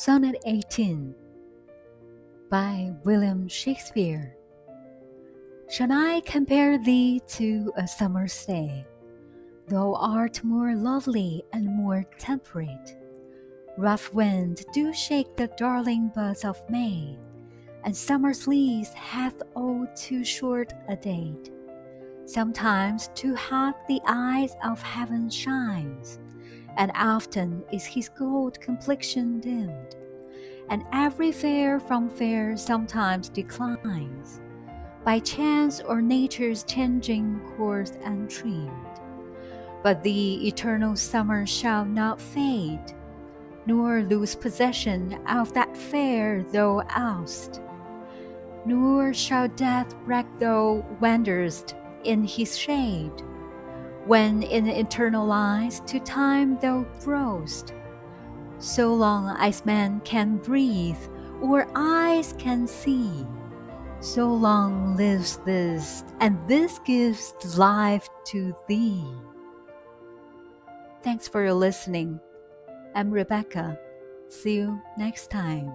Sonnet 18 by William Shakespeare. Shall I compare thee to a summer's day? Thou art more lovely and more temperate. Rough wind do shake the darling buds of May, and summer's lease hath all too short a date. Sometimes too hot the eyes of heaven shines and often is his gold complexion dimmed, and every fair from fair sometimes declines, by chance or nature's changing course untrimmed. But the eternal summer shall not fade, nor lose possession of that fair thou oust, nor shall death wreck thou wanderest in his shade when in eternal lies to time thou growest. So long as man can breathe or eyes can see, so long lives this, and this gives life to thee. Thanks for your listening. I'm Rebecca. See you next time.